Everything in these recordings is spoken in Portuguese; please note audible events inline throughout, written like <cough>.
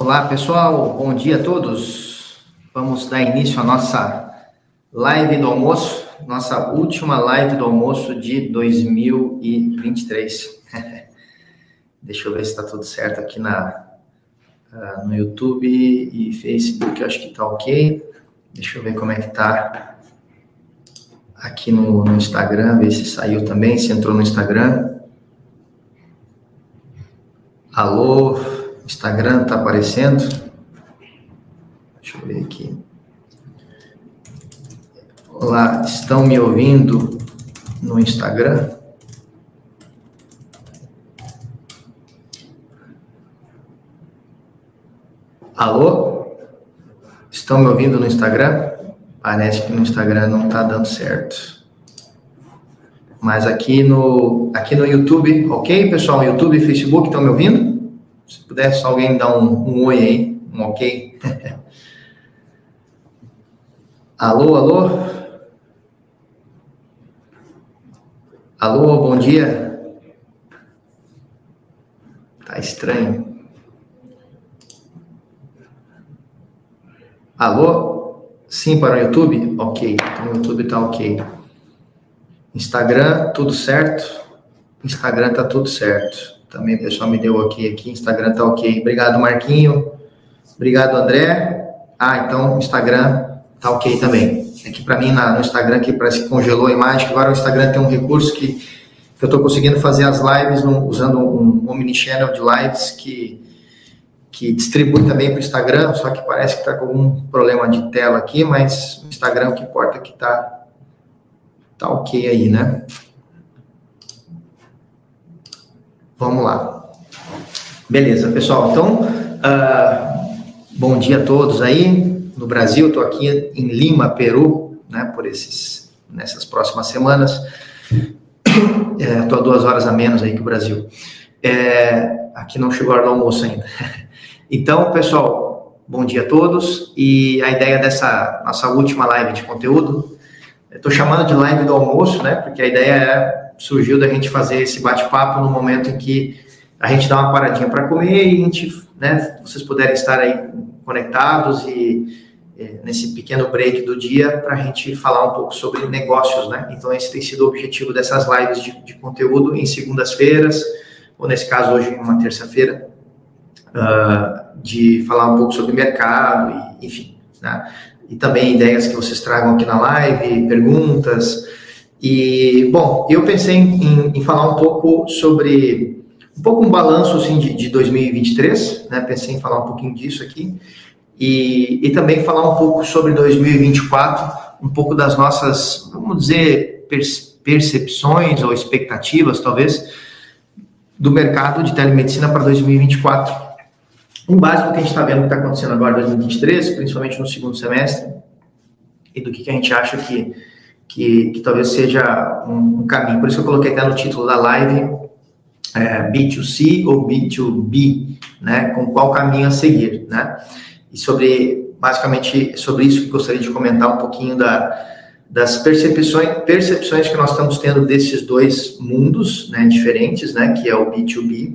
Olá, pessoal. Bom dia a todos. Vamos dar início à nossa live do almoço, nossa última live do almoço de 2023. <laughs> Deixa eu ver se está tudo certo aqui na, uh, no YouTube e Facebook, acho que está ok. Deixa eu ver como é que está aqui no, no Instagram, ver se saiu também, se entrou no Instagram. Alô, Instagram tá aparecendo. Deixa eu ver aqui. Olá, estão me ouvindo no Instagram? Alô? Estão me ouvindo no Instagram? Parece que no Instagram não tá dando certo. Mas aqui no, aqui no YouTube, ok, pessoal? YouTube e Facebook estão me ouvindo? Se pudesse alguém dar um, um oi aí, um ok. <laughs> alô, alô? Alô, bom dia. Tá estranho. Alô? Sim, para o YouTube? Ok. Então o YouTube tá ok. Instagram, tudo certo? Instagram tá tudo certo. Também o pessoal me deu ok aqui. Instagram tá ok. Obrigado, Marquinho. Obrigado, André. Ah, então Instagram tá ok também. Aqui é para mim na, no Instagram que parece que congelou a imagem. Agora o Instagram tem um recurso que, que eu estou conseguindo fazer as lives no, usando um, um mini channel de lives que que distribui também para o Instagram, só que parece que está com algum problema de tela aqui, mas o Instagram o que importa é que tá, tá ok aí, né? Vamos lá. Beleza, pessoal. Então, uh, bom dia a todos aí no Brasil. Estou aqui em Lima, Peru, né? Por esses nessas próximas semanas. Estou <coughs> é, a duas horas a menos aí que o Brasil. É, aqui não chegou a hora do almoço ainda. <laughs> Então, pessoal, bom dia a todos. E a ideia dessa nossa última live de conteúdo, estou chamando de live do almoço, né? Porque a ideia é surgiu da gente fazer esse bate-papo no momento em que a gente dá uma paradinha para comer e a gente, né, vocês puderem estar aí conectados e é, nesse pequeno break do dia para a gente falar um pouco sobre negócios, né? Então esse tem sido o objetivo dessas lives de, de conteúdo em segundas-feiras ou nesse caso hoje em uma terça-feira uh, de falar um pouco sobre mercado e enfim, né? E também ideias que vocês tragam aqui na live, perguntas. E, bom, eu pensei em, em, falar um pouco sobre, um pouco um balanço, assim, de, de 2023, né? Pensei em falar um pouquinho disso aqui. E, e também falar um pouco sobre 2024, um pouco das nossas, vamos dizer, percepções ou expectativas, talvez, do mercado de telemedicina para 2024. Em base que a gente está vendo que está acontecendo agora em 2023, principalmente no segundo semestre, e do que, que a gente acha que que, que talvez seja um, um, caminho. Por isso eu coloquei até no título da live é, B2C ou B2B, né? Com qual caminho a seguir, né? E sobre, basicamente, sobre isso que gostaria de comentar um pouquinho da, das percepções, percepções que nós estamos tendo desses dois mundos, né? Diferentes, né? Que é o B2B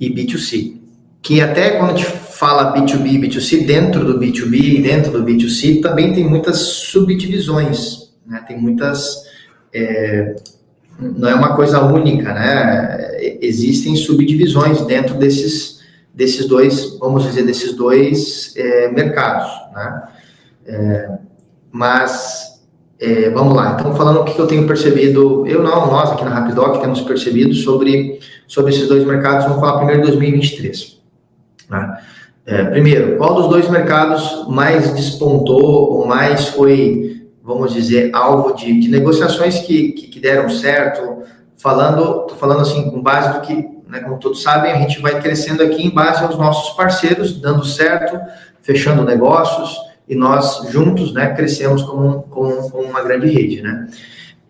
e B2C. Que até quando a gente fala B2B e B2C, dentro do B2B e dentro do B2C também tem muitas subdivisões, né? Tem muitas. É, não é uma coisa única, né? Existem subdivisões dentro desses, desses dois, vamos dizer, desses dois é, mercados, né? É, mas, é, vamos lá. Então, falando o que eu tenho percebido, eu não, nós aqui na Rapidoc temos percebido sobre, sobre esses dois mercados, vamos falar primeiro de 2023. Né? É, primeiro, qual dos dois mercados mais despontou ou mais foi vamos dizer, alvo de, de negociações que, que, que, deram certo, falando, tô falando assim, com base do que, né, como todos sabem, a gente vai crescendo aqui em base aos nossos parceiros, dando certo, fechando negócios, e nós juntos, né, crescemos como, como, como uma grande rede, né.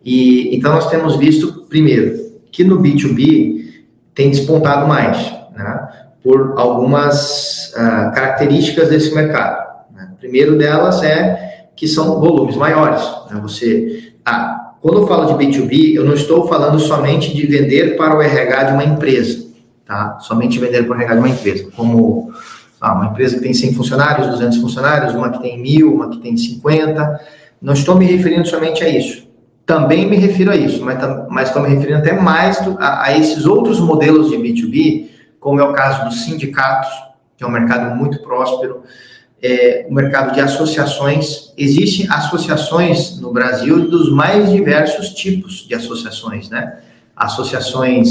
E, então, nós temos visto, primeiro, que no B2B tem despontado mais, né, por algumas uh, características desse mercado. Né. Primeiro delas é que são volumes maiores. Né? Você, ah, quando eu falo de B2B, eu não estou falando somente de vender para o RH de uma empresa, tá? Somente vender para o RH de uma empresa, como ah, uma empresa que tem 100 funcionários, 200 funcionários, uma que tem mil, uma que tem 50. Não estou me referindo somente a isso. Também me refiro a isso, mas, mas estou me referindo até mais a, a esses outros modelos de B2B, como é o caso dos sindicatos, que é um mercado muito próspero, é, o mercado de associações. Existem associações no Brasil dos mais diversos tipos de associações, né? Associações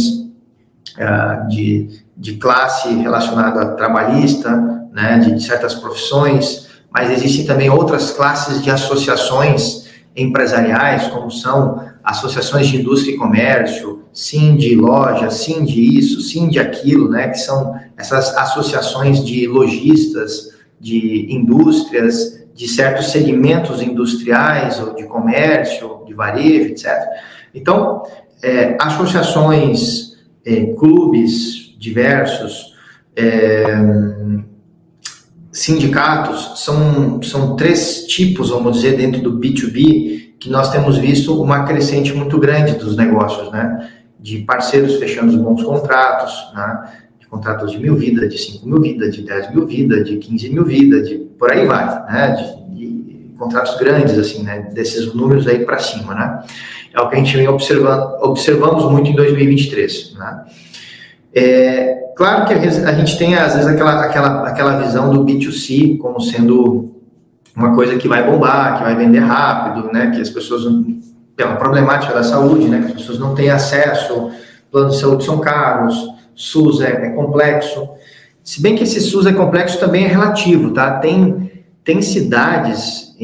uh, de, de classe relacionada a trabalhista, né? De, de certas profissões, mas existem também outras classes de associações empresariais, como são associações de indústria e comércio, sim de loja, sim de isso, sim de aquilo, né? Que são essas associações de lojistas, de indústrias, de certos segmentos industriais ou de comércio, de varejo, etc. Então, é, associações, é, clubes diversos, é, sindicatos, são, são três tipos, vamos dizer, dentro do B2B, que nós temos visto uma crescente muito grande dos negócios, né? De parceiros fechando bons contratos, né? Contratos de mil vidas, de cinco mil vidas, de 10 mil vidas, de 15 mil vidas, de por aí vai, né? De, de contratos grandes, assim, né? Desses números aí para cima, né? É o que a gente vem observando, observamos muito em 2023, né? É, claro que a gente tem, às vezes, aquela, aquela, aquela visão do B2C como sendo uma coisa que vai bombar, que vai vender rápido, né? Que as pessoas, pela problemática da saúde, né? Que as pessoas não têm acesso, planos de saúde são caros, SUS é, é, complexo. Se bem que esse SUS é complexo também é relativo, tá? Tem, tem cidades,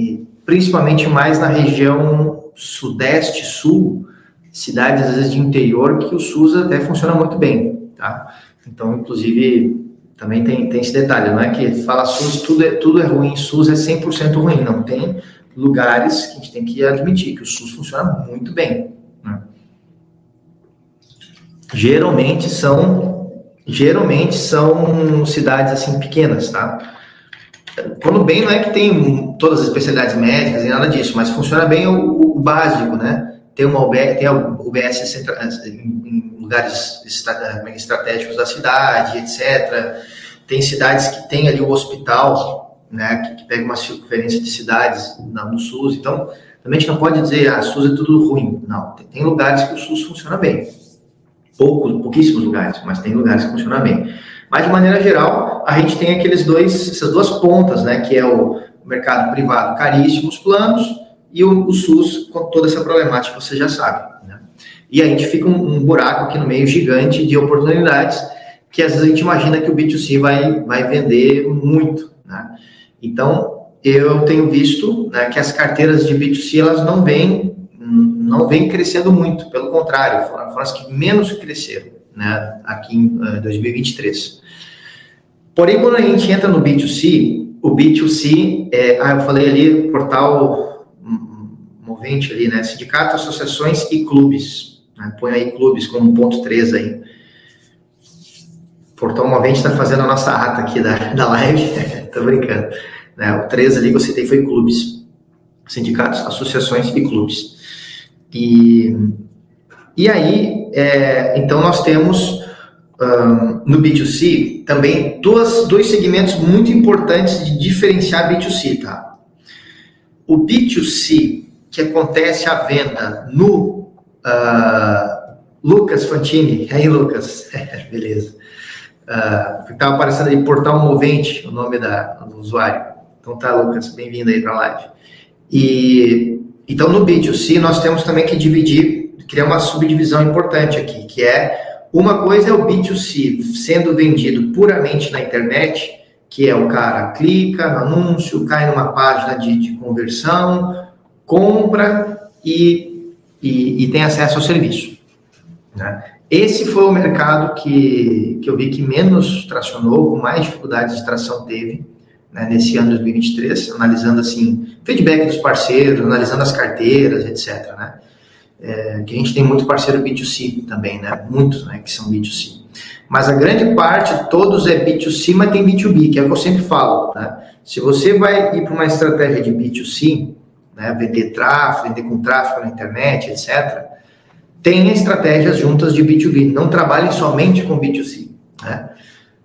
principalmente mais na região sudeste, sul, cidades às vezes de interior, que o SUS até funciona muito bem, tá? Então, inclusive, também tem, tem esse detalhe, não é que fala SUS, tudo é, tudo é ruim, SUS é 100% ruim, não. Tem lugares que a gente tem que admitir que o SUS funciona muito bem? Geralmente são geralmente são cidades assim pequenas, tá? Quando bem não é que tem todas as especialidades médicas e nada disso, mas funciona bem o, o básico, né? Tem uma UBS, tem a UBS em lugares estratégicos da cidade, etc. Tem cidades que tem ali o hospital, né? Que, que pega uma circunferência de cidades no SUS. Então, também a gente não pode dizer, ah, SUS é tudo ruim. Não, tem, tem lugares que o SUS funciona bem poucos, pouquíssimos lugares, mas tem lugares que funcionam bem. Mas de maneira geral, a gente tem aqueles dois, essas duas pontas, né, que é o mercado privado caríssimos planos e o, o SUS com toda essa problemática você já sabe. Né? E a gente fica um, um, buraco aqui no meio gigante de oportunidades que às vezes a gente imagina que o B2C vai, vai vender muito. Né? Então, eu tenho visto né, que as carteiras de B2C elas não vêm não vem crescendo muito, pelo contrário, foram, as que menos cresceram né, aqui em uh, eh, 2023. Porém, quando a gente entra no B2C, o B2C, é, ah, eu falei ali, portal movente ali, né, sindicato, associações e clubes, né, põe aí clubes como ponto 3 aí. Portal Movente está fazendo a nossa ata aqui da, da live, <laughs> tô brincando. Né, o 3 ali que eu citei foi clubes, sindicatos, associações e clubes. E, e aí, é, então nós temos um, no B2C também duas, dois segmentos muito importantes de diferenciar B2C, tá? O B2C, que acontece a venda no uh, Lucas Fantini, aí Lucas, <laughs> beleza. Uh, estava aparecendo aí Portal Movente, o nome da, do usuário. Então tá, Lucas, bem-vindo aí para a live. E então, no B2C, nós temos também que dividir, criar uma subdivisão importante aqui, que é uma coisa é o B2C sendo vendido puramente na internet, que é o cara clica no anúncio, cai numa página de, de conversão, compra e, e, e, tem acesso ao serviço. Né? Esse foi o mercado que, que eu vi que menos tracionou, com mais dificuldades de tração teve né, nesse ano 2023, analisando assim feedback dos parceiros, analisando as carteiras, etc. Né? É, que a gente tem muito parceiro B2C também, né? Muitos, né, que são B2C. Mas a grande parte, todos é B2C, mas tem B2B, que é o que eu sempre falo. Né? Se você vai ir para uma estratégia de B2C, né, vender tráfego, vender com tráfego na internet, etc., tenha estratégias juntas de B2B. Não trabalhe somente com B2C. Né?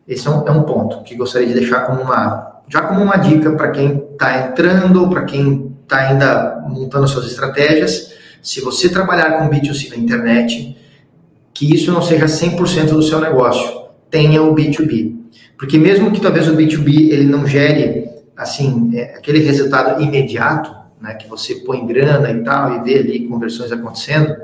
Esse é um, é um ponto que gostaria de deixar como uma, já como uma dica para quem está entrando, para quem está ainda montando suas estratégias. Se você trabalhar com B2C na internet, que isso não seja 100% do seu negócio, tenha o B2B. Porque mesmo que talvez o B2B ele não gere assim é, aquele resultado imediato, né, que você põe grana e tal e vê ali conversões acontecendo,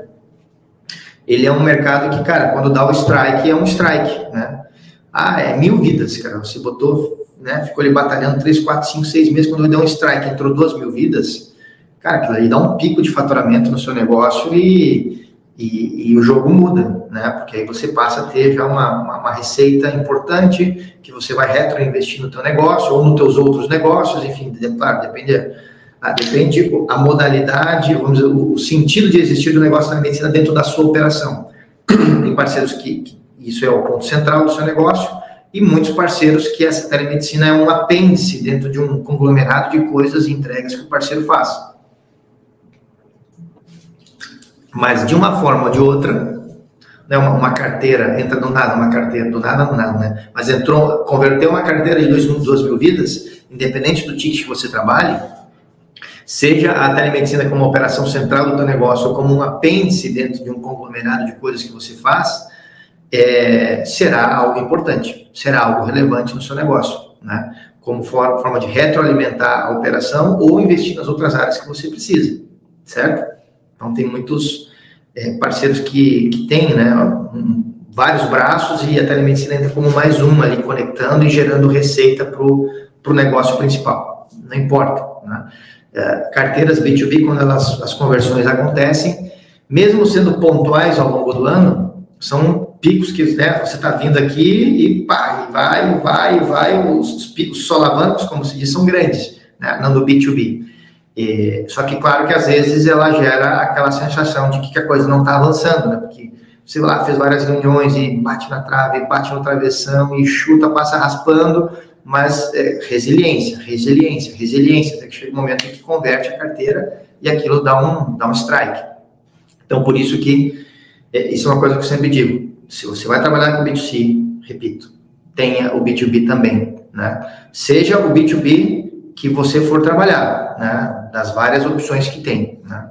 ele é um mercado que, cara, quando dá o strike, é um strike, né? Ah, é mil vidas, cara. Você botou, né? Ficou ali batalhando 3, 4, 5, 6 meses. Quando deu um strike, entrou duas mil vidas. Cara, aquilo ali dá um pico de faturamento no seu negócio e, e, e o jogo muda, né? Porque aí você passa a ter já uma, uma, uma receita importante que você vai retroinvestir no teu negócio ou nos teus outros negócios, enfim, claro, depende ah, depende a modalidade, vamos dizer, o sentido de existir do negócio da medicina dentro da sua operação. <clears throat> Tem parceiros que, que isso é o ponto central do seu negócio, e muitos parceiros que essa telemedicina é um apêndice dentro de um conglomerado de coisas e entregas que o parceiro faz. Mas de uma forma ou de outra, né, uma, uma, carteira, entra do nada uma carteira, do nada do nada, né? Mas entrou, converteu uma carteira de dois, duas mil vidas, independente do ticket que você trabalhe, seja a telemedicina como operação central do teu negócio ou como um apêndice dentro de um conglomerado de coisas que você faz, é, será algo importante, será algo relevante no seu negócio, né? Como for, forma de retroalimentar a operação ou investir nas outras áreas que você precisa, certo? Então, tem muitos é, parceiros que, que têm, né, um, vários braços e a telemedicina entra como mais uma ali, conectando e gerando receita para o negócio principal. Não importa, né? É, carteiras B2B, quando elas, as conversões acontecem, mesmo sendo pontuais ao longo do ano, são picos que né, você está vindo aqui e pá, vai, vai, vai, os, os picos solavancos, como se diz, são grandes, né, não do B2B. E, só que, claro que às vezes ela gera aquela sensação de que a coisa não está avançando, né, porque você lá fez várias reuniões e bate na trave, bate no travessão e chuta, passa raspando, mas é, resiliência, resiliência, resiliência, até que chega um momento em que converte a carteira e aquilo dá um, dá um strike. Então, por isso que, isso é uma coisa que eu sempre digo, se você vai trabalhar com B2C, repito, tenha o B2B também, né? Seja o B2B que você for trabalhar, né? Das várias opções que tem, né?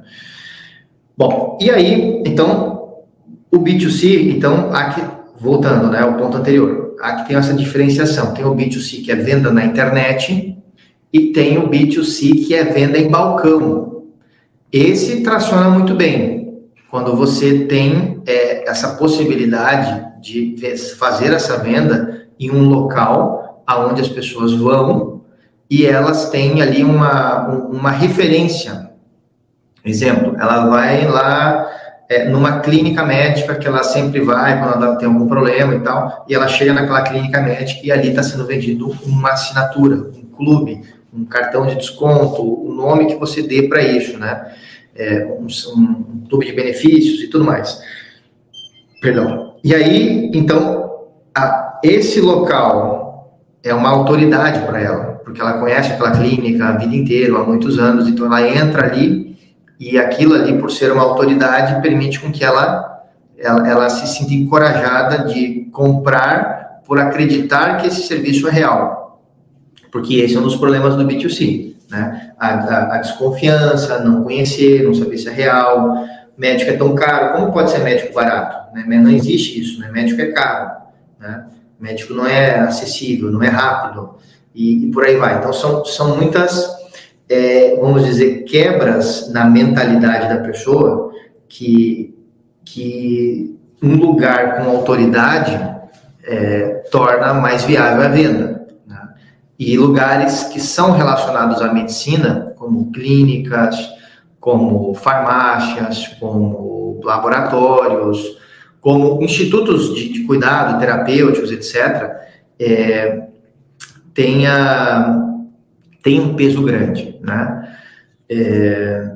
Bom, e aí, então, o B2C, então, aqui, voltando, né, ao ponto anterior, aqui tem essa diferenciação, tem o B2C que é venda na internet e tem o B2C que é venda em balcão. Esse traciona muito bem, quando você tem é, essa possibilidade de fazer essa venda em um local aonde as pessoas vão e elas têm ali uma, uma referência. Exemplo, ela vai lá é, numa clínica médica que ela sempre vai quando ela tem algum problema e tal, e ela chega naquela clínica médica e ali está sendo vendido uma assinatura, um clube, um cartão de desconto, o nome que você dê para isso, né? É, um, um de benefícios e tudo mais. Perdão. E aí, então, a, esse local é uma autoridade para ela, porque ela conhece aquela clínica a vida inteira, há muitos anos, então ela entra ali e aquilo ali, por ser uma autoridade, permite com que ela, ela, ela se sinta encorajada de comprar por acreditar que esse serviço é real. Porque esse é um dos problemas do B2C. Né? A, a, a, desconfiança, não conhecer, não saber se é real. Médico é tão caro, como pode ser médico barato? Né? Não existe isso, né? médico é caro. Né? Médico não é acessível, não é rápido, e, e por aí vai. Então, são, são muitas, é, vamos dizer, quebras na mentalidade da pessoa que, que um lugar com autoridade é, torna mais viável a venda e lugares que são relacionados à medicina, como clínicas, como farmácias, como laboratórios, como institutos de, de cuidado, terapêuticos, etc., é, tenha, tem um peso grande, né? É,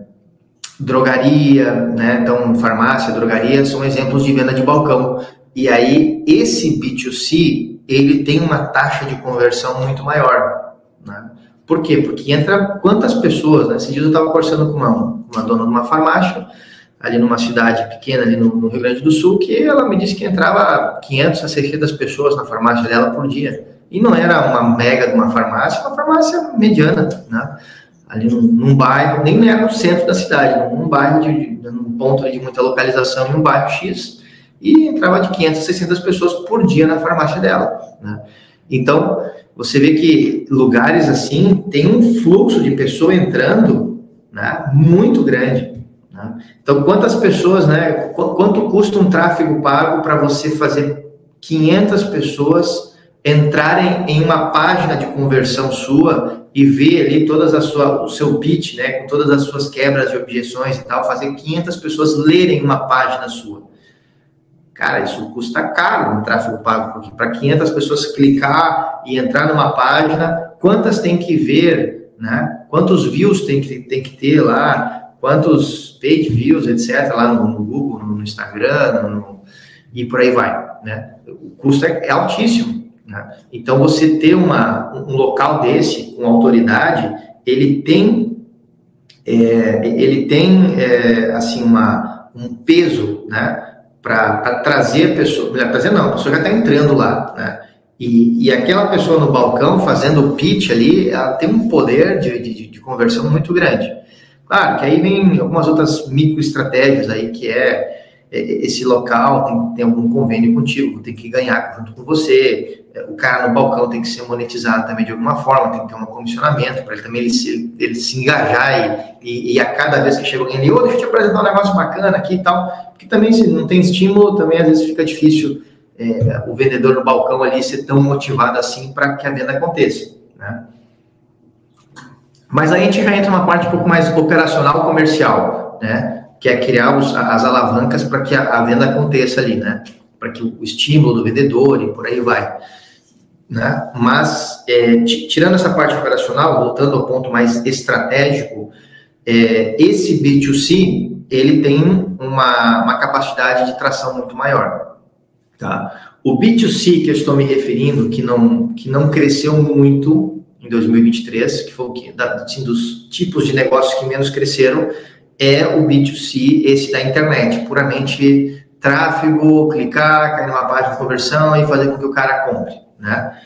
drogaria, né? Então, farmácia, drogaria são exemplos de venda de balcão. E aí, esse B2C, ele tem uma taxa de conversão muito maior. Né? Por quê? Porque entra quantas pessoas, né? Esse dia eu estava conversando com uma, uma dona de uma farmácia, ali numa cidade pequena ali no, no, Rio Grande do Sul, que ela me disse que entrava 500 a 600 pessoas na farmácia dela por dia. E não era uma mega de uma farmácia, uma farmácia mediana, né? Ali num, num bairro, nem era no centro da cidade, num bairro de, num ponto de muita localização, em um bairro X, e entrava de 500 a 600 pessoas por dia na farmácia dela, né? Então, você vê que lugares assim tem um fluxo de pessoa entrando, né, muito grande. Né? Então, quantas pessoas, né? Quanto custa um tráfego pago para você fazer 500 pessoas entrarem em uma página de conversão sua e ver ali todas a sua, o seu pitch, né, com todas as suas quebras de objeções e tal, fazer 500 pessoas lerem uma página sua. Cara, isso custa caro no tráfego pago, porque para 500 pessoas clicar e entrar numa página, quantas tem que ver, né? Quantos views tem que, tem que ter lá, quantos page views, etc., lá no, no Google, no Instagram, no, e por aí vai, né? O custo é, é altíssimo, né? Então, você ter uma, um local desse, com autoridade, ele tem, é, ele tem, é, assim, uma, um peso, né? Para trazer a pessoa, trazer não, a pessoa já está entrando lá, né? E, e aquela pessoa no balcão fazendo o pitch ali, ela tem um poder de, de, de conversão muito grande. Claro que aí vem algumas outras micro estratégias aí, que é, é esse local tem, tem algum convênio contigo, tem que ganhar junto com você, é, o cara no balcão tem que ser monetizado também de alguma forma, tem que ter um comissionamento para ele também ele se, ele se engajar e, e, a cada vez que chega alguém ali, ô, deixa eu te apresentar um negócio bacana aqui e tal, porque também se não tem estímulo, também às vezes fica difícil é, o vendedor no balcão ali ser tão motivado assim para que a venda aconteça, né? Mas aí a gente já entra numa parte um pouco mais operacional comercial, né? Que é criar os, as alavancas para que a, a, venda aconteça ali, né? Para que o estímulo do vendedor e por aí vai. Né? Mas, é, tirando essa parte operacional, voltando ao ponto mais estratégico, é, esse B2C, ele tem uma, uma capacidade de tração muito maior. Tá? O B2C que eu estou me referindo, que não, que não cresceu muito em 2023, que foi o que, assim, dos tipos de negócios que menos cresceram, é o B2C, esse da internet, puramente tráfego, clicar, cair numa página de conversão e fazer com que o cara compre, né?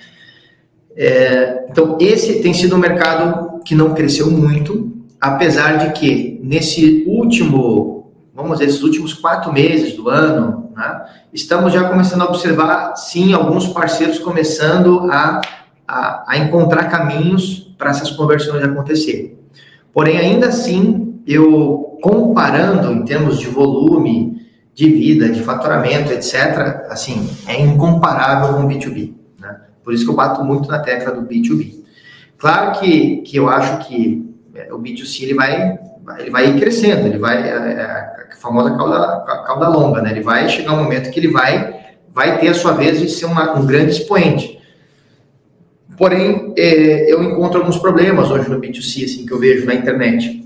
É, então, esse tem sido um mercado que não cresceu muito, apesar de que nesse último, vamos dizer, esses últimos quatro meses do ano, né, estamos já começando a observar, sim, alguns parceiros começando a, a, a encontrar caminhos para essas conversões acontecerem. Porém, ainda assim, eu comparando em termos de volume, de vida, de faturamento, etc., assim, é incomparável com o B2B. Né? Por isso que eu bato muito na tecla do B2B. Claro que, que eu acho que é, o B2C ele vai, ele vai ir crescendo, ele vai, é, é a famosa cauda, cauda longa, né? Ele vai chegar um momento que ele vai, vai ter a sua vez de ser uma, um grande expoente. Porém, é, eu encontro alguns problemas hoje no B2C, assim, que eu vejo na internet,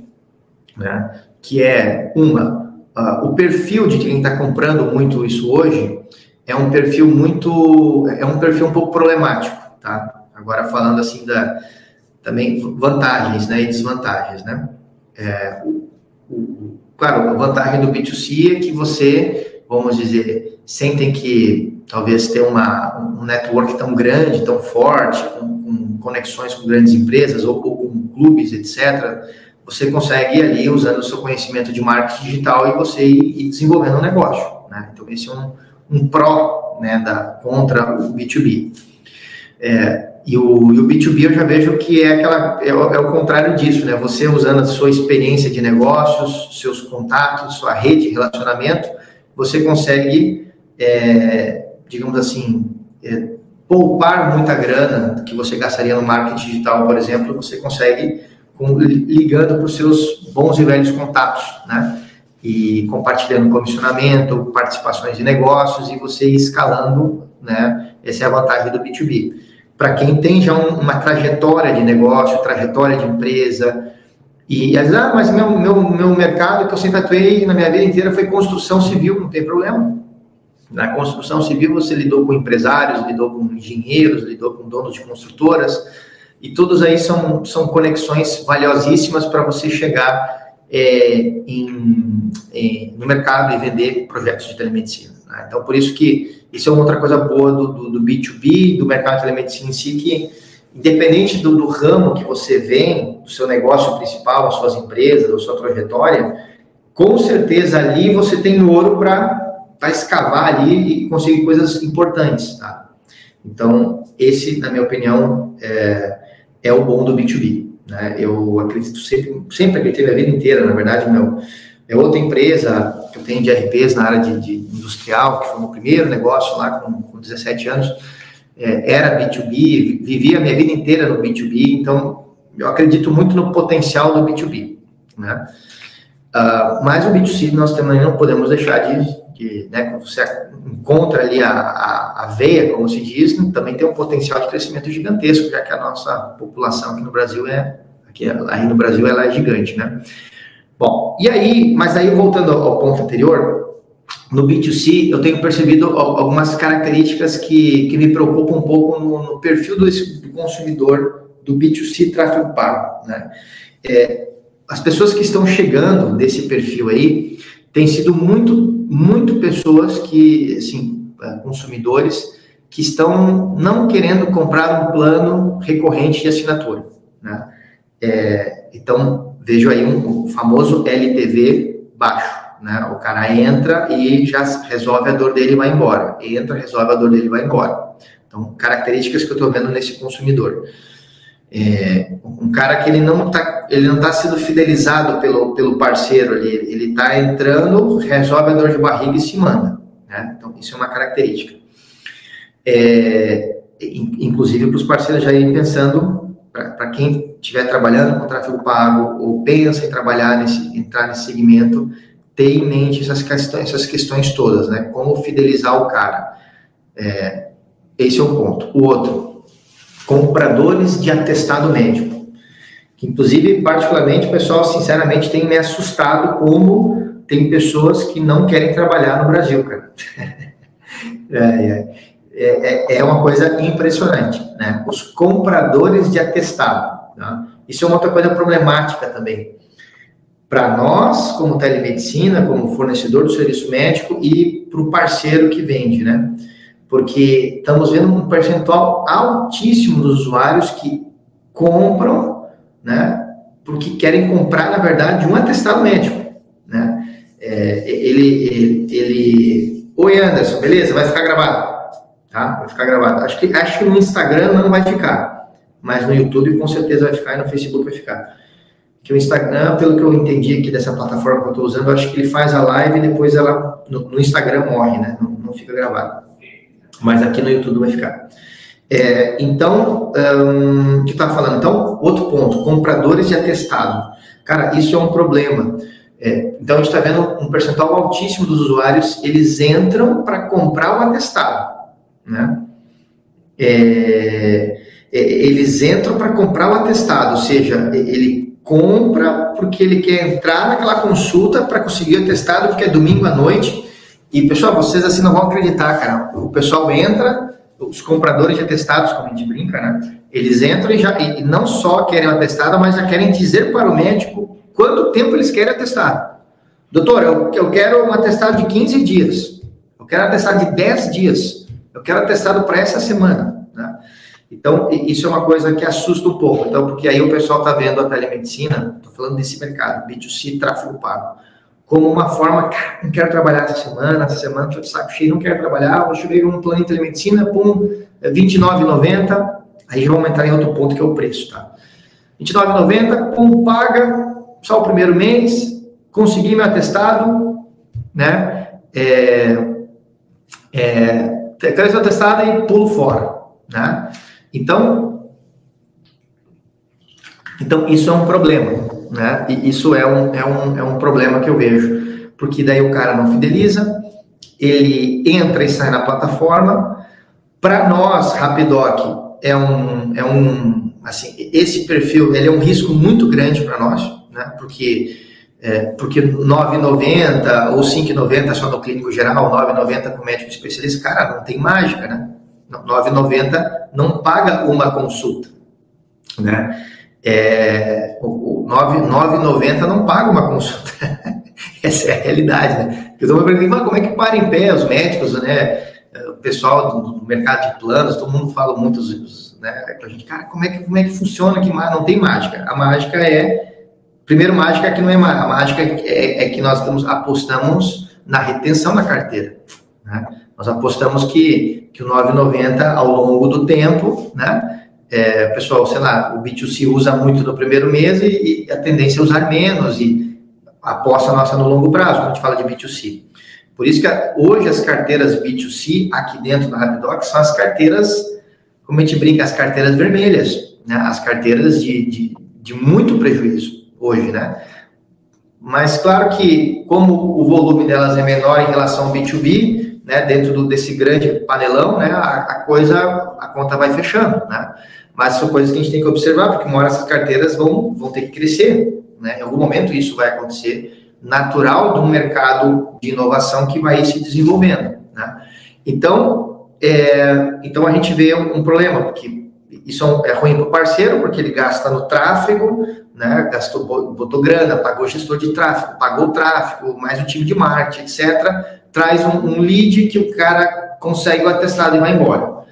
né? Que é, uma, Uh, o perfil de quem está comprando muito isso hoje é um perfil muito, é um perfil um pouco problemático, tá? Agora falando assim da também vantagens, né, e desvantagens, né? É, o, o, claro, a vantagem do B2C é que você, vamos dizer, sem ter que talvez ter uma, um network tão grande, tão forte, com, com conexões com grandes empresas ou, ou com clubes, etc você consegue ali, usando o seu conhecimento de marketing digital, e você ir, desenvolvendo um negócio. Né? Então, esse é um, um pró né, da, contra o B2B. É, e, o, e o B2B eu já vejo que é, aquela, é, é, o contrário disso, né? Você usando a sua experiência de negócios, seus contatos, sua rede de relacionamento, você consegue, é, digamos assim, é, poupar muita grana que você gastaria no marketing digital, por exemplo, você consegue com, ligando para os seus bons e velhos contatos, né? E compartilhando comissionamento, participações de negócios e você escalando, né? Essa é a vantagem do B2B. Para quem tem já um, uma trajetória de negócio, trajetória de empresa, e às vezes, ah, mas meu, meu, meu mercado que eu sempre atuei na minha vida inteira foi construção civil, não tem problema. Na construção civil você lidou com empresários, lidou com engenheiros, lidou com donos de construtoras, e todos aí são, são conexões valiosíssimas para você chegar é, em, em, no mercado e vender projetos de telemedicina. Né? Então, por isso que isso é uma outra coisa boa do, do, do, B2B, do mercado de telemedicina em si, que independente do, do ramo que você vem, do seu negócio principal, as suas empresas, da sua trajetória, com certeza ali você tem ouro para escavar ali e conseguir coisas importantes, tá? Então, esse, na minha opinião, é, é o bom do B2B. Né? Eu acredito sempre, sempre acreditei a vida inteira, na verdade, meu, é outra empresa que eu tenho de RPs na área de, de industrial, que foi o meu primeiro negócio lá com, com 17 anos, é, era B2B, vivia a minha vida inteira no B2B, então eu acredito muito no potencial do B2B, né? Uh, mas o B2C nós também não podemos deixar de, de né, você encontra ali a, a, a, veia, como se diz, também tem um potencial de crescimento gigantesco, já que a nossa população aqui no Brasil é, aqui, aí no Brasil ela é gigante, né? Bom, e aí, mas aí voltando ao ponto anterior, no B2C eu tenho percebido algumas características que, que me preocupam um pouco no, no perfil do, do, consumidor do B2C tráfego pago, né? É, as pessoas que estão chegando desse perfil aí têm sido muito, muito pessoas que, assim, é, consumidores que estão não querendo comprar um plano recorrente de assinatura, né? É, então, vejo aí um, famoso LTV baixo, né? O cara entra e já resolve a dor dele e vai embora. Entra, resolve a dor dele e vai embora. Então, características que eu estou vendo nesse consumidor. É, um cara que ele não está ele não tá sendo fidelizado pelo, pelo parceiro ali, ele está entrando, resolve a dor de barriga e se manda. Né? Então, isso é uma característica. É, inclusive para os parceiros já irem pensando, para quem estiver trabalhando com tráfego pago ou pensa em trabalhar nesse, entrar nesse segmento, ter em mente essas questões, essas questões todas, né? Como fidelizar o cara. É, esse é um ponto. O outro, compradores de atestado médico. Que, inclusive, particularmente, pessoal, sinceramente, tem me assustado como tem pessoas que não querem trabalhar no Brasil, cara. <laughs> é, é, é, é, uma coisa impressionante, né? Os compradores de atestado. Tá? Isso é uma outra coisa problemática também. Para nós, como telemedicina, como fornecedor do serviço médico e para o parceiro que vende, né? Porque estamos vendo um percentual altíssimo dos usuários que compram, né, porque querem comprar, na verdade, um atestado médico, né, é, ele, ele, ele, oi Anderson, beleza, vai ficar gravado, tá, vai ficar gravado, acho que, acho que no Instagram não vai ficar, mas no YouTube com certeza vai ficar e no Facebook vai ficar, que o Instagram, pelo que eu entendi aqui dessa plataforma que eu estou usando, acho que ele faz a live e depois ela, no, no Instagram morre, né, não, não fica gravado mas aqui no YouTube vai ficar. É, então, um, que está falando? Então, outro ponto, compradores de atestado. Cara, isso é um problema. É, então, a gente está vendo um percentual altíssimo dos usuários, eles entram para comprar o atestado, né? É, é eles entram para comprar o atestado, ou seja, ele compra porque ele quer entrar naquela consulta para conseguir o atestado, porque é domingo à noite, e, pessoal, vocês assim não vão acreditar, cara. O pessoal entra, os compradores de atestados, como a gente brinca, né? Eles entram e, já, e não só querem o atestado, mas já querem dizer para o médico quanto tempo eles querem atestado. Doutor, eu, eu quero um atestado de 15 dias. Eu quero atestado de 10 dias. Eu quero atestado para essa semana. Né? Então, isso é uma coisa que assusta um pouco. Então, porque aí o pessoal está vendo a telemedicina, estou falando desse mercado, B2C, tráfego pago como uma forma, não quero trabalhar essa semana, essa semana estou de saco cheio, não quero trabalhar, vou ver um plano de telemedicina, pum, R$29,90, aí já vamos entrar em outro ponto que é o preço, tá? R$29,90, pum, paga, só o primeiro mês, consegui meu atestado, né? É, é, o atestado e pulo fora, né? Então, então isso é um problema, né? E isso é um, é um, é um problema que eu vejo, porque daí o cara não fideliza, ele entra e sai na plataforma. Para nós, Rapidoc é um, é um, assim, esse perfil ele é um risco muito grande para nós, né? Porque é, porque 9,90 ou 5,90 só no clínico geral, 9,90 com médico especialista, cara, não tem mágica, né? 9,90 não paga uma consulta, né? É, o, o 9,90 não paga uma consulta. <laughs> Essa é a realidade, né? Eu estou me perguntando como é que para em pé os médicos, né? O pessoal do, do mercado de planos, todo mundo fala muito, né? Pra gente, cara, como é que, como é que funciona que não tem mágica? A mágica é, primeiro, mágica é que não é mágica, a mágica é, é que nós estamos, apostamos na retenção da carteira, né? Nós apostamos que, que o 9,90 ao longo do tempo, né? É, pessoal, sei lá, o B2C usa muito no primeiro mês e, e a tendência é usar menos e aposta nossa no longo prazo, quando a gente fala de B2C. Por isso que hoje as carteiras B2C aqui dentro da Rapidoc são as carteiras, como a gente brinca, as carteiras vermelhas, né? As carteiras de, de, de muito prejuízo hoje, né? Mas claro que como o volume delas é menor em relação ao B2B, né, dentro do, desse grande panelão, né, a, a, coisa, a conta vai fechando, né? Mas são coisas que a gente tem que observar, porque uma hora essas carteiras vão, vão ter que crescer, né? Em algum momento isso vai acontecer, natural de um mercado de inovação que vai se desenvolvendo, né? Então, é, então a gente vê um, um problema, porque isso é, é ruim para o parceiro, porque ele gasta no tráfego, né? Gastou, botou grana, pagou gestor de tráfego, pagou o tráfego, mais o time de marketing, etc traz um, um lead que o cara consegue o atestado e vai embora.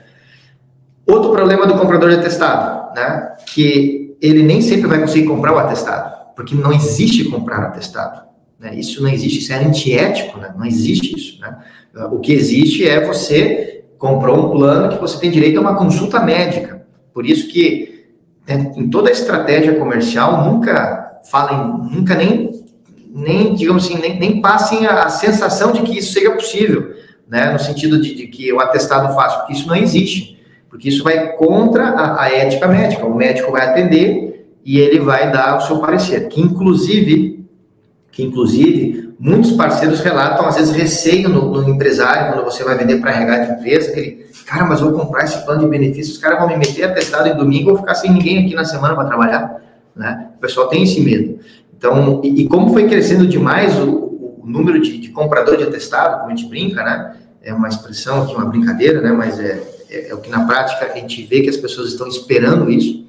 Outro problema do comprador de atestado, né? Que ele nem sempre vai conseguir comprar o atestado, porque não existe comprar atestado. Né? Isso não existe, isso é antiético, né? Não existe isso, né? O que existe é você comprou um plano que você tem direito a uma consulta médica. Por isso que né, em toda estratégia comercial nunca falem, nunca nem nem, digamos assim, nem, nem passem a, sensação de que isso seja possível, né? No sentido de, de que o atestado fácil, porque isso não existe, porque isso vai contra a, a, ética médica. O médico vai atender e ele vai dar o seu parecer, que inclusive, que inclusive muitos parceiros relatam às vezes receio no, no empresário quando você vai vender para RH de empresa, que ele, cara, mas vou comprar esse plano de benefícios, os caras vão me meter atestado em domingo, vou ficar sem ninguém aqui na semana para trabalhar, né? O pessoal tem esse medo. Então, e, e como foi crescendo demais o, o número de, de, comprador de atestado, como a gente brinca, né? É uma expressão aqui, uma brincadeira, né? Mas é, é, é o que na prática a gente vê que as pessoas estão esperando isso.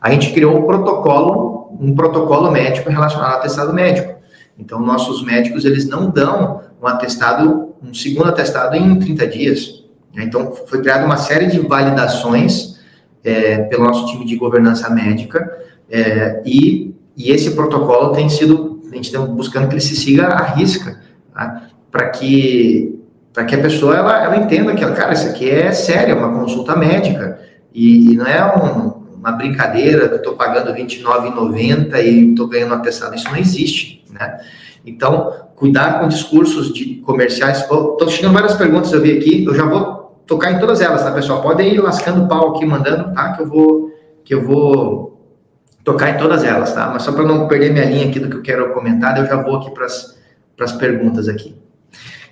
A gente criou um protocolo, um protocolo médico relacionado ao atestado médico. Então, nossos médicos, eles não dão um atestado, um segundo atestado em 30 dias. Então, foi criada uma série de validações é, pelo nosso time de governança médica é, e e esse protocolo tem sido, a gente está buscando que ele se siga à risca, tá? para que para que a pessoa ela, ela entenda que, cara, isso aqui é sério, é uma consulta médica, e, e não é um, uma brincadeira que estou pagando R$29,90 e estou ganhando atestado, isso não existe, né? Então, cuidar com discursos de comerciais, estou chegando várias perguntas, eu vi aqui, eu já vou tocar em todas elas, tá, pessoal? Podem ir lascando o pau aqui, mandando, tá? Que eu vou, que eu vou tocar em todas elas, tá? Mas só para não perder minha linha aqui do que eu quero comentar, eu já vou aqui para as perguntas aqui.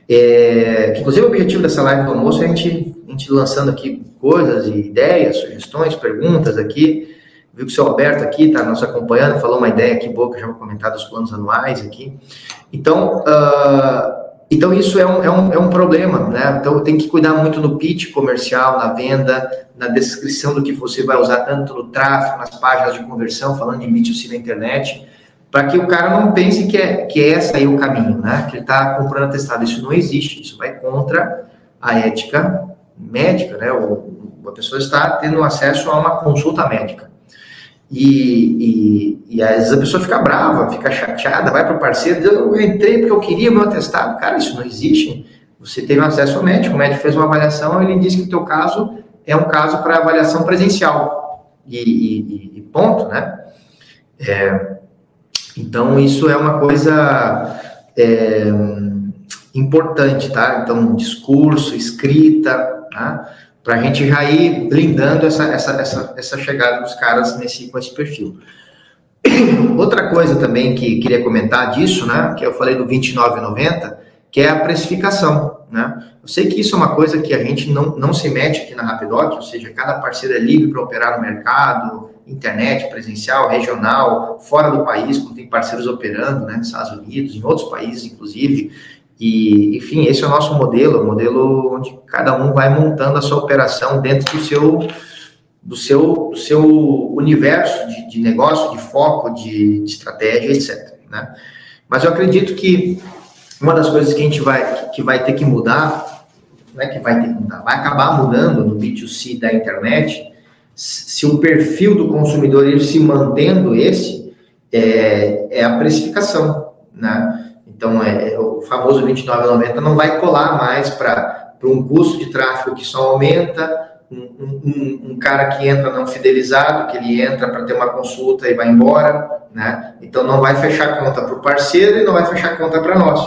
É, inclusive, o objetivo dessa live do almoço é a gente, a gente lançando aqui coisas ideias, sugestões, perguntas aqui. Viu que o seu Alberto aqui está nos acompanhando, falou uma ideia aqui boa que eu já vou comentar dos planos anuais aqui. Então, uh, então, isso é um, é, um, é um problema, né? Então, tem que cuidar muito no pitch comercial, na venda, na descrição do que você vai usar, tanto no tráfego, nas páginas de conversão, falando de B2C na internet, para que o cara não pense que é, que é esse aí o caminho, né? Que ele está comprando atestado. Isso não existe, isso vai contra a ética médica, né? O, a pessoa está tendo acesso a uma consulta médica. E, e, e, às vezes a pessoa fica brava, fica chateada, vai para o parceiro, eu entrei porque eu queria meu atestado. Cara, isso não existe. Você teve acesso ao médico, o médico fez uma avaliação, ele disse que o teu caso é um caso para avaliação presencial. E, e, ponto, né? É, então, isso é uma coisa é, importante, tá? Então, discurso, escrita, tá? Para a gente já ir blindando essa, essa, essa, essa chegada dos caras nesse, com esse perfil. <clears throat> Outra coisa também que queria comentar disso, né, que eu falei do 29,90, que é a precificação, né? Eu sei que isso é uma coisa que a gente não, não se mete aqui na Rapidoc, ou seja, cada parceiro é livre para operar no mercado, internet, presencial, regional, fora do país, como tem parceiros operando, né, nos Estados Unidos, em outros países, inclusive, e, enfim, esse é o nosso modelo, o modelo onde cada um vai montando a sua operação dentro do seu, do seu, do seu universo de, de negócio, de foco, de, de estratégia, etc. Né? Mas eu acredito que uma das coisas que a gente vai, que vai ter que mudar, não é que vai ter que mudar, vai acabar mudando no B2C da internet, se o perfil do consumidor ir se mantendo esse, é, é a precificação, né? Então, é, é o famoso 29,90 não vai colar mais para um custo de tráfego que só aumenta, um, um, um, cara que entra não fidelizado, que ele entra para ter uma consulta e vai embora, né? Então não vai fechar conta para o parceiro e não vai fechar conta para nós,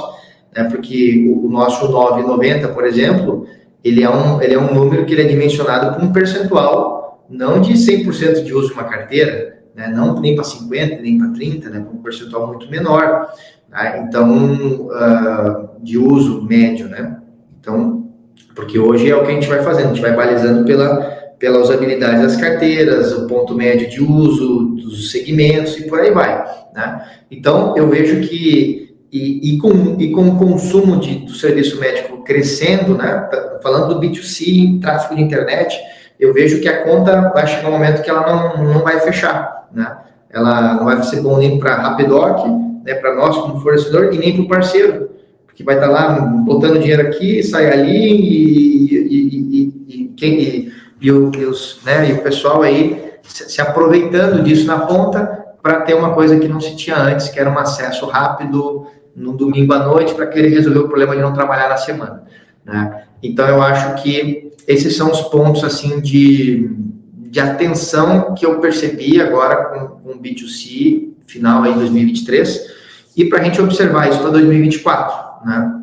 né? Porque o, o nosso 9,90, por exemplo, ele é, um, ele é um número que ele é dimensionado com um percentual não de 100% de uso de uma carteira, né? não nem para 50, nem para 30, né? um percentual muito menor. Né? Então, uh, de uso médio, né? Então, porque hoje é o que a gente vai fazendo, a gente vai balizando pela, pela usabilidade das carteiras, o ponto médio de uso dos segmentos e por aí vai. Né? Então, eu vejo que, e, e, com, e com o consumo de, do serviço médico crescendo, né? falando do B2C, tráfego de internet, eu vejo que a conta vai chegar um momento que ela não, não vai fechar. Né? Ela não vai ser bom nem para Rapidoc, né, para nós como fornecedor, e nem para o parceiro que vai estar lá botando dinheiro aqui, sai ali e, e, e, e quem, e, o, os, né, e o pessoal aí se, se aproveitando disso na ponta para ter uma coisa que não se tinha antes, que era um acesso rápido no domingo à noite para que ele resolver o problema de não trabalhar na semana. Né? Então eu acho que esses são os pontos assim de, de atenção que eu percebi agora com, com o B2C final aí 2023 e para a gente observar isso para 2024. Né?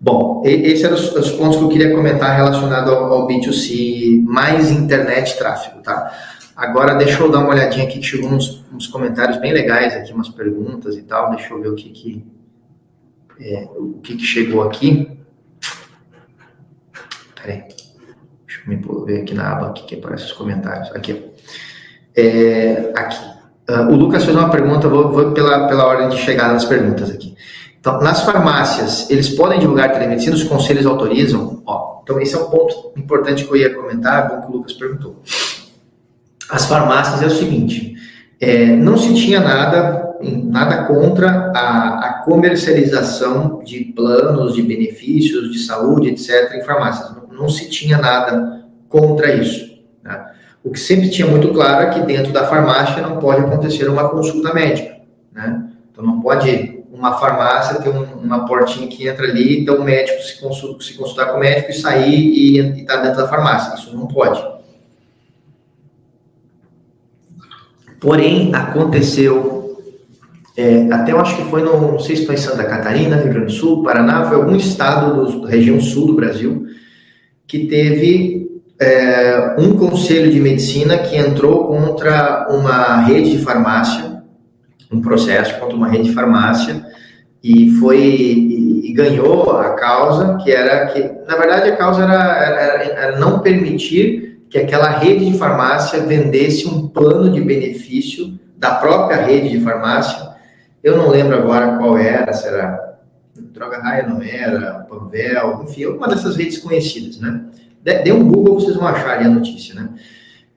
Bom, esses eram os, os, pontos que eu queria comentar relacionado ao, ao B2C, mais internet tráfego, tá? Agora, deixa eu dar uma olhadinha aqui, chegou uns, uns comentários bem legais aqui, umas perguntas e tal, deixa eu ver o que que, é, o que, que chegou aqui. Peraí, deixa eu me ver aqui na aba aqui que aparece os comentários. Aqui, é, aqui. Uh, o Lucas fez uma pergunta, vou, vou pela, pela ordem de chegada das perguntas aqui. Então, nas farmácias, eles podem divulgar telemedicina, os conselhos autorizam? Ó, então, esse é um ponto importante que eu ia comentar, bom que o Lucas perguntou. As farmácias é o seguinte, é, não se tinha nada, nada contra a, a, comercialização de planos, de benefícios, de saúde, etc., em farmácias. Não, não se tinha nada contra isso. O que sempre tinha muito claro é que dentro da farmácia não pode acontecer uma consulta médica. Né? Então, não pode uma farmácia tem um, uma portinha que entra ali, então o médico se, consulta, se consultar com o médico e sair e estar tá dentro da farmácia. Isso não pode. Porém, aconteceu, é, até eu acho que foi, no, não sei se foi em Santa Catarina, Rio Grande do Sul, Paraná, foi algum estado da região sul do Brasil, que teve é, um conselho de medicina que entrou contra uma rede de farmácia, um processo contra uma rede de farmácia, e foi e, e, ganhou a causa que era que na verdade a causa era, era, era, não permitir que aquela rede de farmácia vendesse um plano de benefício da própria rede de farmácia. Eu não lembro agora qual era se era Droga Raia não era Panvel enfim uma dessas redes conhecidas né dê um Google vocês vão achar ali a notícia né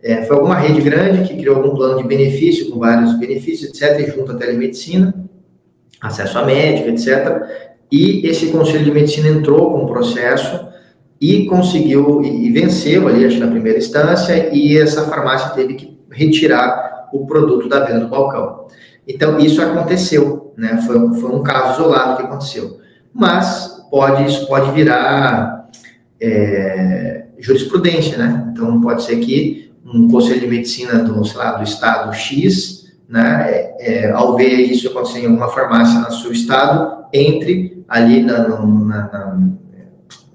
é, foi alguma rede grande que criou algum plano de benefício com vários benefícios etc junto à telemedicina acesso a médico, etc. E esse Conselho de Medicina entrou com o processo e conseguiu, e venceu ali, acho na primeira instância, e essa farmácia teve que retirar o produto da venda do balcão. Então, isso aconteceu, né? Foi, foi um caso isolado que aconteceu. Mas pode, isso pode virar é, jurisprudência, né? Então, pode ser que um conselho de medicina do, sei lá, do estado X né, é, é, ao ver isso acontecer em uma farmácia no seu estado, entre ali na, na, na,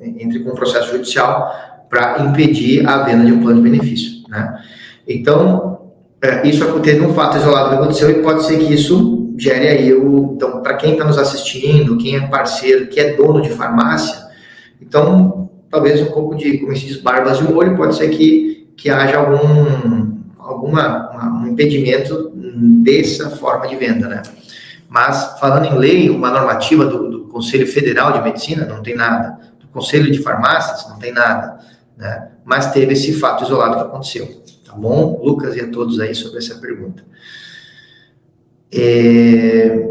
entre com o processo judicial para impedir a venda de um plano de benefício, né? Então, é, isso teve um fato isolado que aconteceu e pode ser que isso gere aí o... Então, para quem está nos assistindo, quem é parceiro, que é dono de farmácia, então, talvez um pouco de, como se barbas de molho, pode ser que, que haja algum, alguma, uma, um impedimento dessa forma de venda, né? Mas, falando em lei, uma normativa do, do, Conselho Federal de Medicina, não tem nada. Do Conselho de Farmácias, não tem nada. né? Mas teve esse fato isolado que aconteceu, tá bom? Lucas e a todos aí sobre essa pergunta. É...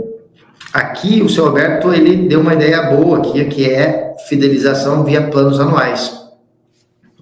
Aqui o seu Alberto ele deu uma ideia boa aqui, que é fidelização via planos anuais.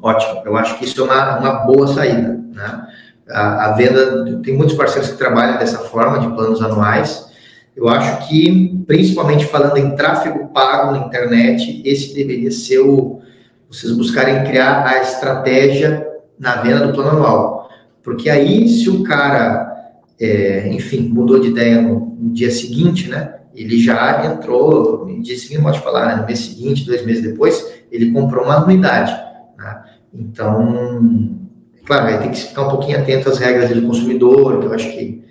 Ótimo, eu acho que isso é uma, uma boa saída, né? A, a venda, tem muitos parceiros que trabalham dessa forma, de planos anuais. Eu acho que, principalmente falando em tráfego pago na internet, esse deveria ser o, vocês buscarem criar a estratégia na venda do plano anual. Porque aí, se o cara, é, enfim, mudou de ideia no, no, dia seguinte, né? Ele já entrou, no dia seguinte, pode falar, né, no mês seguinte, dois meses depois, ele comprou uma anuidade. Né? Então, claro, aí tem que ficar um pouquinho atento às regras do consumidor, que eu acho que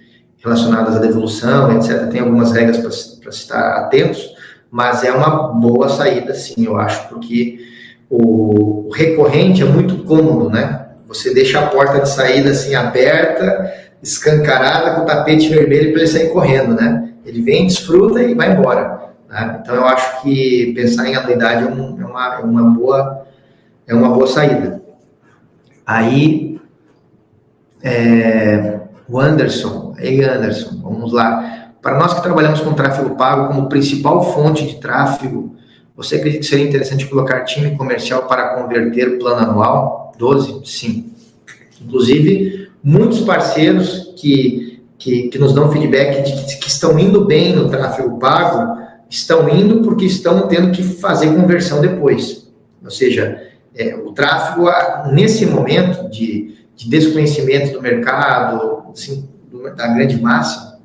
relacionadas à devolução, etc. Tem algumas regras para estar atentos, mas é uma boa saída, sim, eu acho, porque o, o recorrente é muito cômodo, né? Você deixa a porta de saída assim aberta, escancarada, com o tapete vermelho para ele sair correndo, né? Ele vem, desfruta e vai embora. Né? Então eu acho que pensar em anuidade é, é, uma, é uma boa é uma boa saída. Aí é, o Anderson, ei Anderson, vamos lá. Para nós que trabalhamos com tráfego pago como principal fonte de tráfego, você acredita que seria interessante colocar time comercial para converter o plano anual? 12? Sim. Inclusive, muitos parceiros que, que, que nos dão feedback de que, que estão indo bem no tráfego pago, estão indo porque estão tendo que fazer conversão depois. Ou seja, é, o tráfego, nesse momento de, de desconhecimento do mercado, assim, da grande massa,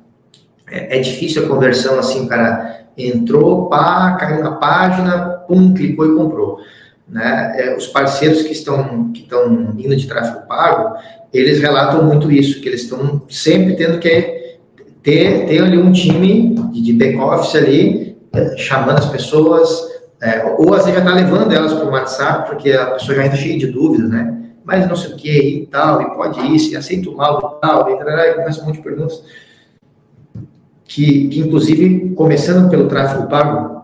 é, é, difícil a conversão assim, cara entrou, pá, caiu na página, pum, clicou e comprou. Né? É, os parceiros que estão, que estão indo de tráfego pago, eles relatam muito isso, que eles estão sempre tendo que ter, ter ali um time de, back-office ali, é, chamando as pessoas, é, ou às vezes já está levando elas para o WhatsApp, porque a pessoa já está cheia de dúvidas, né? Mas não sei o que e tal, e pode isso, e aceita o mal e tal, e, e começa um monte de perguntas que, que inclusive, começando pelo tráfego pago,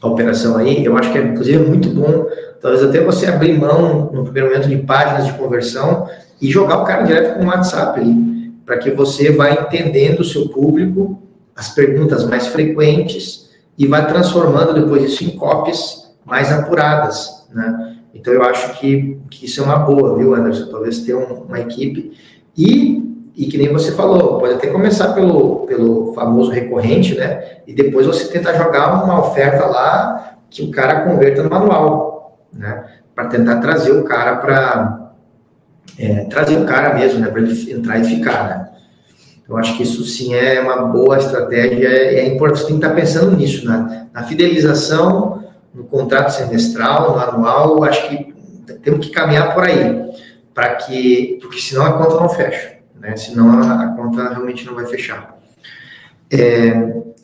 a operação aí, eu acho que é, inclusive, muito bom, talvez até você abrir mão, no primeiro momento, de páginas de conversão e jogar o cara direto com o WhatsApp ali, para que você vá entendendo o seu público, as perguntas mais frequentes e vá transformando depois isso em cópias mais apuradas, né? Então, eu acho que, que isso é uma boa, viu, Anderson? Talvez ter um, uma equipe. E e que nem você falou, pode até começar pelo, pelo famoso recorrente, né? E depois você tentar jogar uma oferta lá que o cara converta no manual, né? Para tentar trazer o cara para é, trazer o cara mesmo, né? Para ele entrar e ficar, né? Eu acho que isso sim é uma boa estratégia, é, é importante, você tem que estar pensando nisso, né? na fidelização, no contrato semestral, no anual, acho que temos que caminhar por aí, para que, porque senão a conta não fecha né? senão a, a conta realmente não vai fechar. É,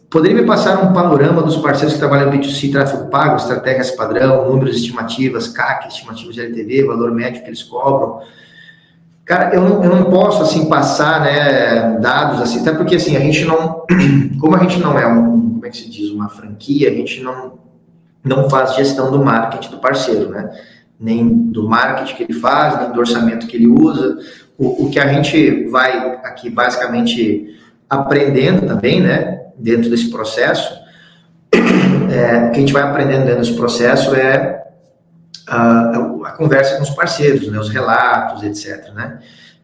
poderia me passar um panorama dos parceiros que trabalham B2C, tráfego pago, estratégias padrão, números, estimativas, CAC, estimativas de LTV, valor médio que eles cobram? Cara, eu não, eu não posso, assim, passar, né, dados, assim, até porque, assim, a gente não, <clears throat> como a gente não é um, como é que se diz, uma franquia, a gente não, não faz gestão do marketing do parceiro, né? Nem do marketing que ele faz, nem do orçamento que ele usa, o, o que a gente vai aqui basicamente aprendendo também, né, dentro desse processo, <clears throat> é, o que a gente vai aprendendo dentro desse processo é a, conversa com os parceiros, né, os relatos, etc. Né?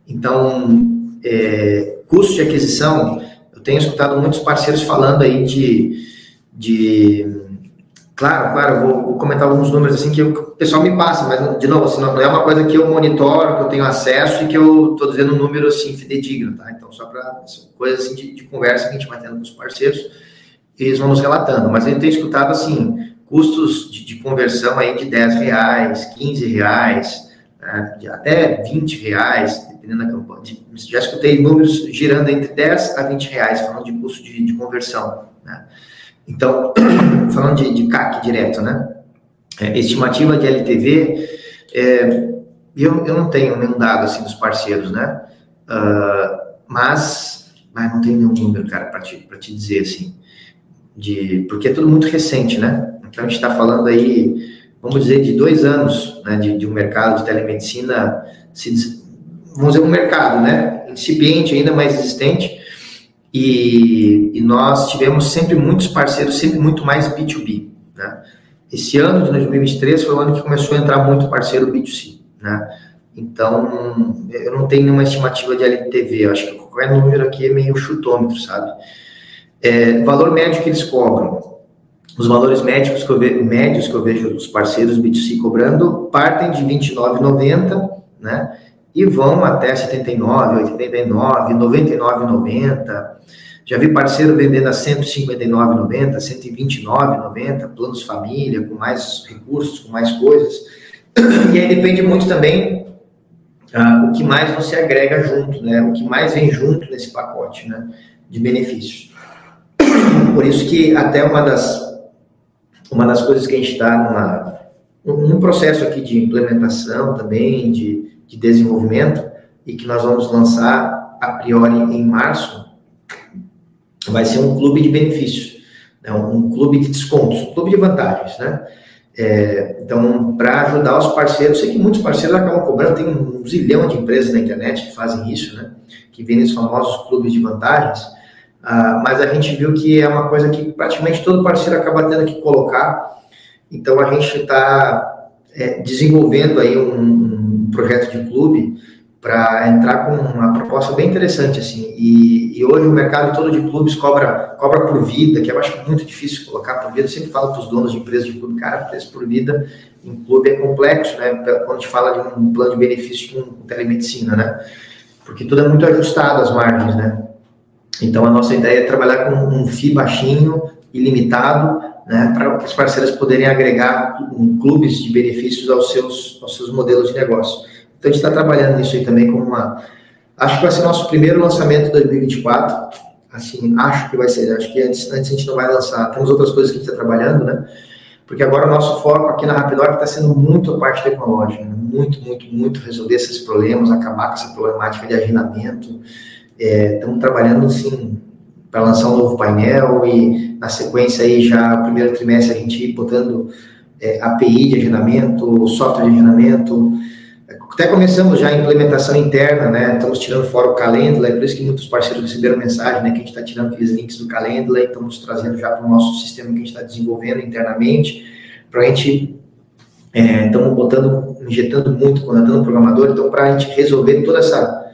Então, é, custo de aquisição, eu tenho escutado muitos parceiros falando aí de, de Claro, claro, vou, vou, comentar alguns números assim que o pessoal me passa, mas de novo, assim, não é uma coisa que eu monitoro, que eu tenho acesso e que eu estou dizendo um número assim fidedigno, tá? Então, só para coisas assim de, de, conversa que a gente vai tendo com os parceiros, eles vão nos relatando. Mas gente tem escutado assim, custos de, de conversão aí de 10 reais, 15 reais, né, até 20 reais, dependendo da campanha. Já escutei números girando entre 10 a 20 reais, falando de custo de, de conversão, né? Então, <clears throat> falando de, de CAC direto, né? É, estimativa de LTV, é, eu, eu não tenho nenhum dado assim dos parceiros, né? Uh, mas, mas não tenho nenhum número, cara, para te, te dizer assim. De, porque é tudo muito recente, né? Então a gente está falando aí vamos dizer, de dois anos né, de, de um mercado de telemedicina, se, vamos dizer, um mercado, né, incipiente ainda, mais existente, e, e, nós tivemos sempre muitos parceiros, sempre muito mais B2B, né. Esse ano de 2023 foi o ano que começou a entrar muito parceiro B2C, né. Então, eu não tenho nenhuma estimativa de LTV, eu acho que qualquer número aqui é meio chutômetro, sabe? É, valor médio que eles cobram, os valores médicos que eu vejo, médios que eu vejo os parceiros B2C cobrando partem de R$ 29,90, né? E vão até 79, 89, 99,90. Já vi parceiro vendendo a 159,90, 129,90, planos família, com mais recursos, com mais coisas. E aí depende muito também ah, o que mais você agrega junto, né? O que mais vem junto nesse pacote, né? De benefícios. Por isso que até uma das uma das coisas que a gente está num processo aqui de implementação também, de, de desenvolvimento, e que nós vamos lançar a priori em março, vai ser um clube de benefícios, né? um clube de descontos, um clube de vantagens, né? É, então, para ajudar os parceiros, sei que muitos parceiros acabam cobrando, tem um zilhão de empresas na internet que fazem isso, né? Que vendem os famosos clubes de vantagens, ah, mas a gente viu que é uma coisa que praticamente todo parceiro acaba tendo que colocar. Então a gente está é, desenvolvendo aí um, um, projeto de clube para entrar com uma proposta bem interessante assim. E, e, hoje o mercado todo de clubes cobra cobra por vida, que eu acho muito difícil colocar por vida. Eu sempre falo para os donos de empresas de clube, cara, preço por vida em clube é complexo, né? Quando a gente fala de um plano de benefício com telemedicina, né? Porque tudo é muito ajustado as margens, né? Então, a nossa ideia é trabalhar com um FII baixinho, ilimitado, né, para os parceiros poderem agregar clubes de benefícios aos seus, aos seus modelos de negócio. Então, a gente está trabalhando nisso aí também como uma... Acho que vai ser nosso primeiro lançamento de 2024, assim, acho que vai ser, acho que antes, antes a gente não vai lançar, temos outras coisas que a gente está trabalhando, né, porque agora o nosso foco aqui na Rapidoc está sendo muito a parte tecnológica, né? muito, muito, muito resolver esses problemas, acabar com essa problemática de agendamento, é, estamos trabalhando, sim, para lançar um novo painel e, na sequência, aí já primeiro trimestre, a gente ir botando é, API de agendamento, software de agendamento. Até começamos já a implementação interna, né? Estamos tirando fora o Calendly, é por isso que muitos parceiros receberam mensagem, né? Que a gente está tirando aqueles links do Calendly, estamos trazendo já para o nosso sistema que a gente está desenvolvendo internamente, para a gente é, estamos botando, injetando muito, contratando programador, então para a gente resolver toda essa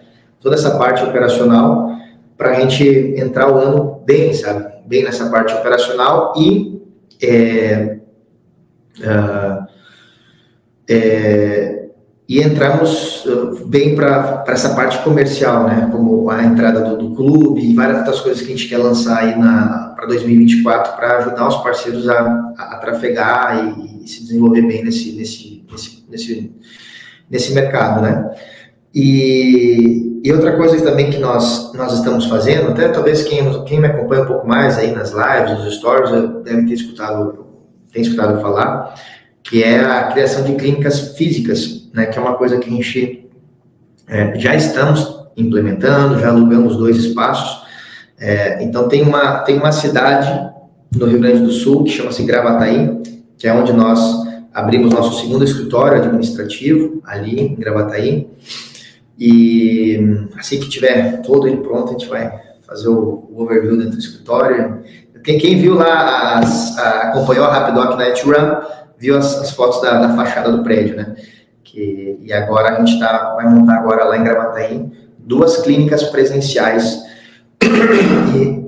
toda essa parte operacional para a gente entrar o ano bem, sabe? Bem nessa parte operacional e é, uh, é, e entramos uh, bem para essa parte comercial, né? Como a entrada do, do, clube e várias outras coisas que a gente quer lançar aí para 2024 para ajudar os parceiros a, a, a trafegar e, e, se desenvolver bem nesse, nesse, nesse, nesse, nesse mercado, né? E, e outra coisa também que nós, nós estamos fazendo, até talvez quem, quem me acompanha um pouco mais aí nas lives, nos stories, deve ter escutado, tem escutado falar, que é a criação de clínicas físicas, né, que é uma coisa que a gente é, já estamos implementando, já alugamos dois espaços. É, então tem uma, tem uma cidade no Rio Grande do Sul que chama-se Gravataí, que é onde nós abrimos nosso segundo escritório administrativo, ali em Gravataí. E assim que tiver todo ele pronto, a gente vai fazer o, o overview dentro do escritório. Quem, quem viu lá, as, a, acompanhou a Rapidoc na Run, viu as, as fotos da, da, fachada do prédio, né? Que, e agora a gente tá, vai montar agora lá em Gravataí duas clínicas presenciais. E,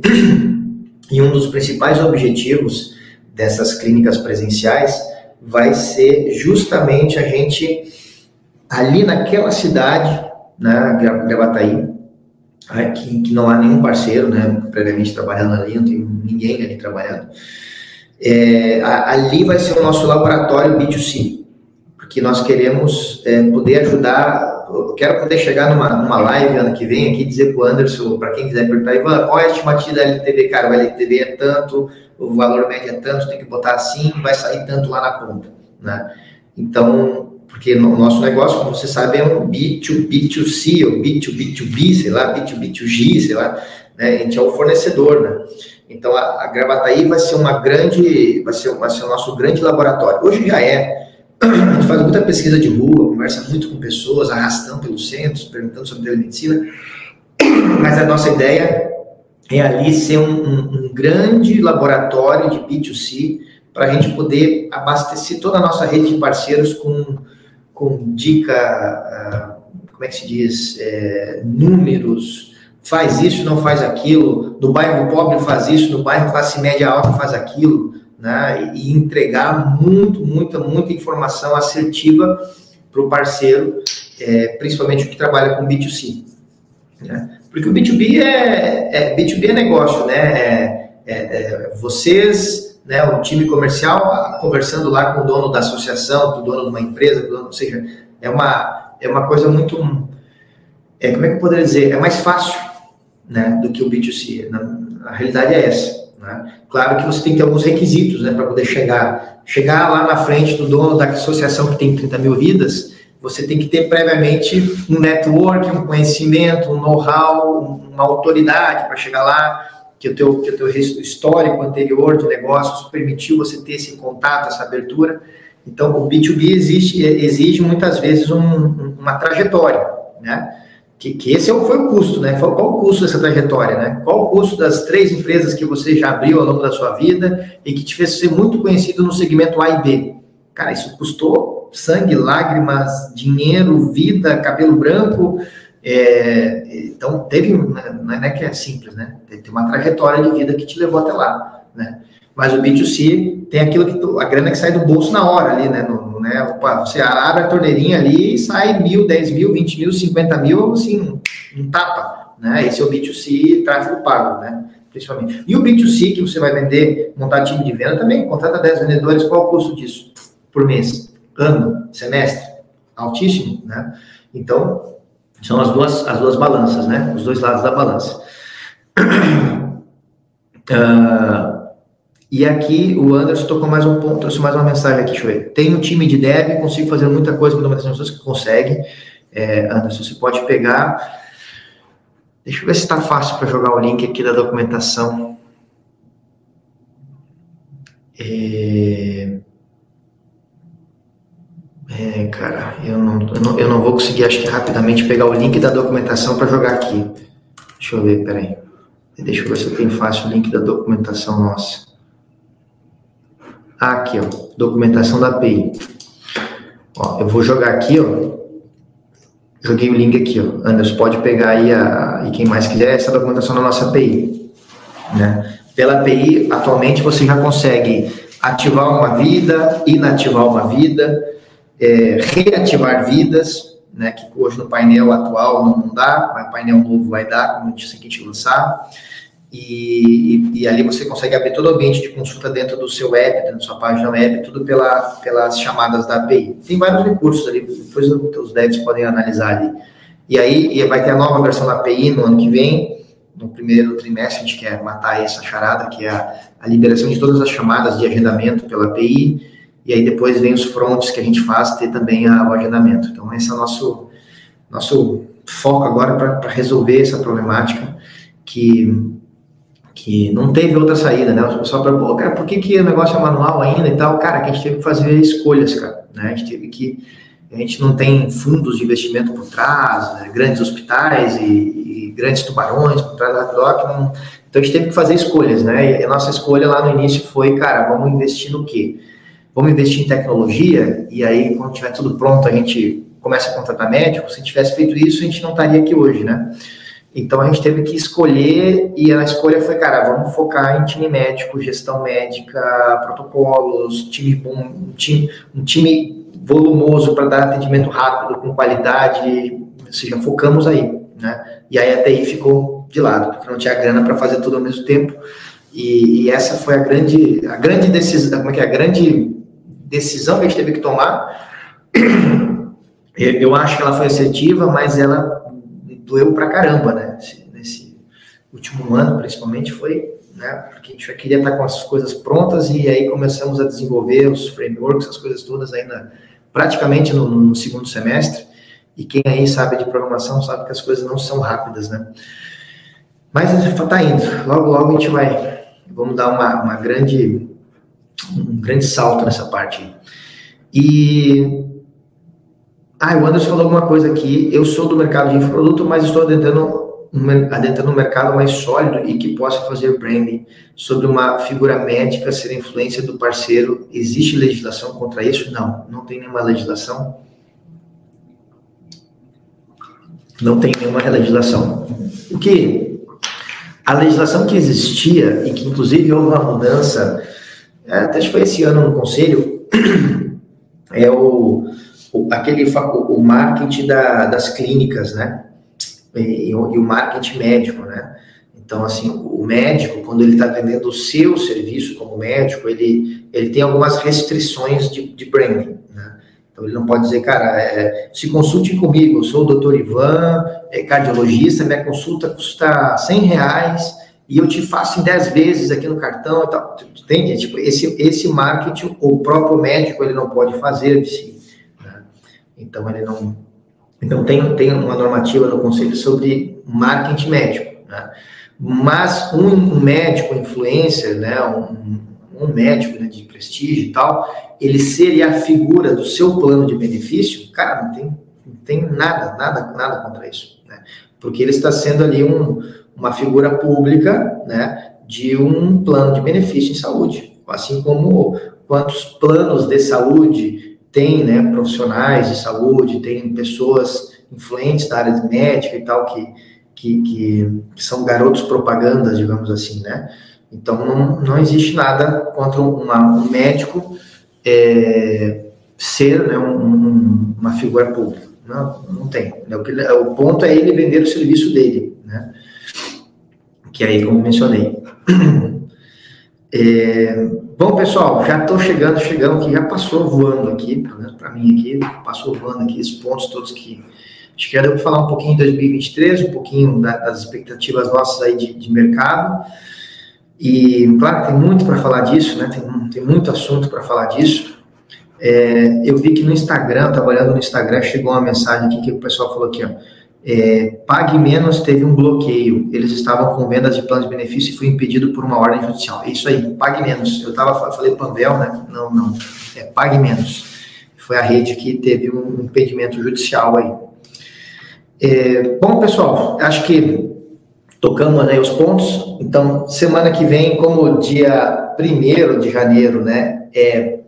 e um dos principais objetivos dessas clínicas presenciais vai ser justamente a gente ali naquela cidade né, Gravataí, que, que não há nenhum parceiro, né, previamente trabalhando ali, não tem ninguém ali trabalhando. É, ali vai ser o nosso laboratório B2C, porque nós queremos é, poder ajudar, eu quero poder chegar numa, numa live ano que vem aqui dizer para o Anderson, para quem quiser perguntar, Ivan, qual é a estimativa da LTV? Cara, o LTV é tanto, o valor médio é tanto, tem que botar assim, vai sair tanto lá na ponta, né? Então, porque o nosso negócio, como você sabe, é um B2B2C, ou B2B2B, sei lá, B2B2G, sei lá, né? A gente é o fornecedor, né? Então, a, a Gravataí vai ser uma grande, vai ser, vai ser o nosso grande laboratório. Hoje já é, a gente faz muita pesquisa de rua, conversa muito com pessoas, arrastando pelos centros, perguntando sobre telemedicina, mas a nossa ideia é ali ser um, um, um grande laboratório de B2C para a gente poder abastecer toda a nossa rede de parceiros com, com dica, uh, como é que se diz, é, números, faz isso, não faz aquilo, no bairro pobre faz isso, no bairro classe média alta faz aquilo, né? E entregar muito, muita, muita informação assertiva para o parceiro, é, principalmente o que trabalha com B2C. Né? Porque o B2B é, é, B2B é negócio, né? É, é, é vocês, né, o time comercial conversando lá com o dono da associação, com o dono de uma empresa, dono, ou seja, é uma, é uma coisa muito. É, como é que eu poderia dizer? É mais fácil né, do que o B2C. Na, a realidade é essa. Né? Claro que você tem que ter alguns requisitos né, para poder chegar. Chegar lá na frente do dono da associação que tem 30 mil vidas, você tem que ter previamente um network, um conhecimento, um know-how, uma autoridade para chegar lá, que o teu, que o teu histórico anterior de negócios permitiu você ter esse contato, essa abertura. Então, o B2B existe, exige muitas vezes um, uma trajetória, né? que, que esse é foi o custo, né? Qual o custo dessa trajetória, né? Qual o custo das três empresas que você já abriu ao longo da sua vida e que te fez ser muito conhecido no segmento A e B? Cara, isso custou sangue, lágrimas, dinheiro, vida, cabelo branco. É, então, teve, né, não é que é simples, né? Tem uma trajetória de vida que te levou até lá, né? Mas o B2C tem aquilo que tu, a grana que sai do bolso na hora ali, né? No, né? Opa, você abre a torneirinha ali e sai mil, dez mil, vinte mil, cinquenta mil, assim, um tapa, né? Esse é o B2C tráfego pago, né? Principalmente. E o B2C que você vai vender, montar time de venda também, contrata 10 vendedores, qual o custo disso? Por mês, ano, semestre? Altíssimo, né? Então, são as duas, as duas balanças, né? Os dois lados da balança. Uh, <clears throat> E aqui o Anderson tocou mais um ponto, trouxe mais uma mensagem aqui, ver. Tem um time de dev, consigo fazer muita coisa com pessoas que consegue. É, Anderson, você pode pegar. Deixa eu ver se está fácil para jogar o link aqui da documentação. É... é, cara, eu não, eu não, eu não vou conseguir, acho que rapidamente, pegar o link da documentação para jogar aqui. Deixa eu ver, peraí. Deixa eu ver se eu tenho fácil o link da documentação nossa. Aqui, ó, documentação da API. Ó, eu vou jogar aqui, ó. Joguei o link aqui, ó. Anderson, pode pegar aí, a, e quem mais quiser, essa documentação da nossa API. Né? Pela API, atualmente, você já consegue ativar uma vida, inativar uma vida, é, reativar vidas, né, que hoje no painel atual não, dá, mas painel novo vai dar, como a gente, a gente lançar. E, e, e, ali você consegue abrir todo o ambiente de consulta dentro do seu app, dentro da sua página web, tudo pela, pelas chamadas da API. Tem vários recursos ali, depois os devs podem analisar ali. E aí vai ter a nova versão da API no ano que vem, no primeiro trimestre a gente quer matar essa charada, que é a, a liberação de todas as chamadas de agendamento pela API, e aí depois vem os fronts que a gente faz, ter também a, o agendamento. Então esse é o nosso, nosso foco agora para resolver essa problemática que que não teve outra saída, né? O pessoal falou, cara, por que, que o negócio é manual ainda e tal? Cara, que a gente teve que fazer escolhas, cara, né? A gente teve que, a gente não tem fundos de investimento por trás, né? grandes hospitais e, e, grandes tubarões por trás da Doc, não... então a gente teve que fazer escolhas, né? E a nossa escolha lá no início foi, cara, vamos investir no quê? Vamos investir em tecnologia e aí quando tiver tudo pronto a gente começa a contratar médico. Se tivesse feito isso, a gente não estaria aqui hoje, né? Então a gente teve que escolher e a escolha foi, cara, vamos focar em time médico, gestão médica, protocolos, time um time, um time volumoso para dar atendimento rápido, com qualidade, ou seja, focamos aí, né? E aí a TI ficou de lado, porque não tinha grana para fazer tudo ao mesmo tempo. E, e, essa foi a grande, a grande decisão, como é que é? A grande decisão que a gente teve que tomar. Eu acho que ela foi assertiva, mas ela doeu pra caramba, né? Nesse último ano, principalmente, foi, né? Porque a gente já queria estar com as coisas prontas e aí começamos a desenvolver os frameworks, as coisas todas ainda praticamente no, no segundo semestre. E quem aí sabe de programação sabe que as coisas não são rápidas, né? Mas está indo. Logo, logo a gente vai, vamos dar uma, uma grande, um grande salto nessa parte. E. Ah, o Anderson falou alguma coisa aqui. Eu sou do mercado de infoproduto, mas estou adentrando adentrando um mercado mais sólido e que possa fazer branding sobre uma figura médica ser influência do parceiro. Existe legislação contra isso? Não, não tem nenhuma legislação. Não tem nenhuma legislação. O que a legislação que existia e que inclusive houve uma mudança, é, até foi esse ano no conselho, <clears throat> é o, o aquele o marketing da, das clínicas, né? e, e o marketing médico, né? Então, assim, o médico, quando ele está vendendo o seu serviço como médico, ele, ele tem algumas restrições de, de branding, né? Então, ele não pode dizer, cara, é, se consulte comigo, eu sou o doutor Ivan, é cardiologista, minha consulta custa 100 reais e eu te faço em 10 vezes aqui no cartão e tal. Entende? Tipo, esse, esse marketing, o próprio médico, ele não pode fazer de si. Né? Então, ele não, então, tem, tem uma normativa no Conselho sobre marketing médico, né? Mas um, médico influencer, né, um, um médico né, de prestígio e tal, ele seria a figura do seu plano de benefício, cara, não tem, não tem nada, nada, nada contra isso, né? Porque ele está sendo ali um, uma figura pública, né, de um plano de benefício em saúde, assim como quantos planos de saúde tem né, profissionais de saúde, tem pessoas influentes da área de médica e tal, que, que, que, são garotos propagandas, digamos assim, né? Então, não, não existe nada contra uma, um médico é, ser né, um, uma figura pública. Não, não tem. Né? O, o ponto é ele vender o serviço dele, né? Que aí, como mencionei. <clears throat> É, bom, pessoal, já estou chegando, chegando que já passou voando aqui, para mim aqui, passou voando aqui esses pontos todos que acho que para falar um pouquinho de 2023, um pouquinho da, das expectativas nossas aí de, de mercado. E, claro, tem muito para falar disso, né? Tem, tem muito assunto para falar disso. É, eu vi que no Instagram, trabalhando no Instagram, chegou uma mensagem aqui que o pessoal falou aqui, ó é, Pague Menos teve um bloqueio. Eles estavam com vendas de planos de benefício e foi impedido por uma ordem judicial. É isso aí, Pague Menos. Eu tava, falei Panvel, né? Não, não. É Pague Menos. Foi a rede que teve um impedimento judicial aí. É, bom, pessoal, acho que tocamos aí os pontos. Então, semana que vem, como dia 1 de janeiro, né, é,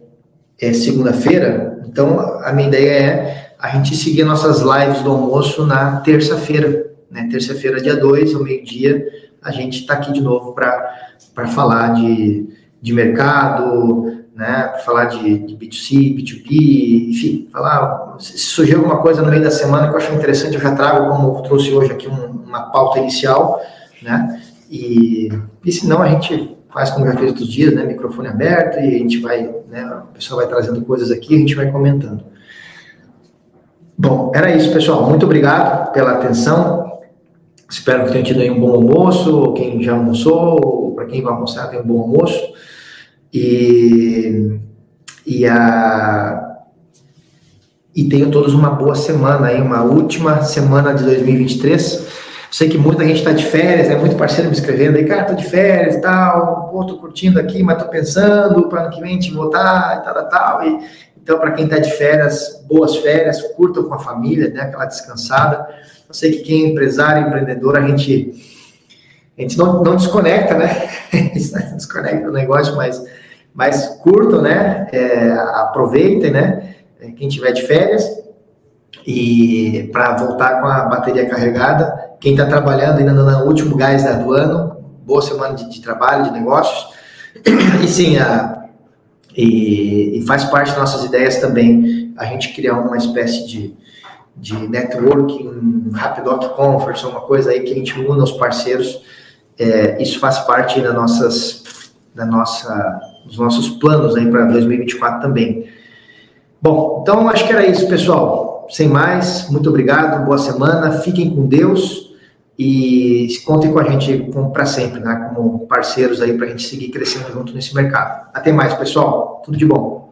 é segunda-feira, então a minha ideia é a gente seguir nossas lives do almoço na terça-feira, né? Terça-feira, dia 2, ao meio-dia, a gente está aqui de novo para falar de, de mercado, né? Para falar de, de, B2C, B2B, enfim, falar. Se surgir alguma coisa no meio da semana que eu acho interessante, eu já trago, como trouxe hoje aqui, um, uma pauta inicial, né? E, e se não, a gente faz como já fez outros dias, né? Microfone aberto e a gente vai, né? O pessoal vai trazendo coisas aqui, a gente vai comentando. Bom, era isso, pessoal. Muito obrigado pela atenção. Espero que tenham tido aí um bom almoço. Quem já almoçou, para quem vai almoçar, tenha um bom almoço. E, e, a, e tenham todos uma boa semana aí, uma última semana de 2023. Sei que muita gente está de férias, é né? muito parceiro me escrevendo aí, cara, tô de férias e tal, pô, tô curtindo aqui, mas tô pensando para ano que vem te votar e tal, tal. E, então, para quem está de férias, boas férias, curtam com a família, né, aquela descansada. Eu sei que quem é empresário, empreendedor, a gente, a gente não, não desconecta, né? <laughs> desconecta o negócio, mas, mas curtam, né? É, aproveitem, né? É, quem tiver de férias e para voltar com a bateria carregada. Quem está trabalhando ainda no último gás do ano, boa semana de, de trabalho, de negócios. <clears throat> E sim, a, e, e, faz parte das nossas ideias também a gente criar uma espécie de, de networking, Rapidoc Conference, uma coisa aí que a gente una os parceiros. É, isso faz parte das nossas, da nossa, dos nossos planos aí para 2024 também. Bom, então acho que era isso, pessoal. Sem mais, muito obrigado, boa semana, fiquem com Deus e contem com a gente para sempre, né, como parceiros aí para a gente seguir crescendo junto nesse mercado. Até mais, pessoal. Tudo de bom.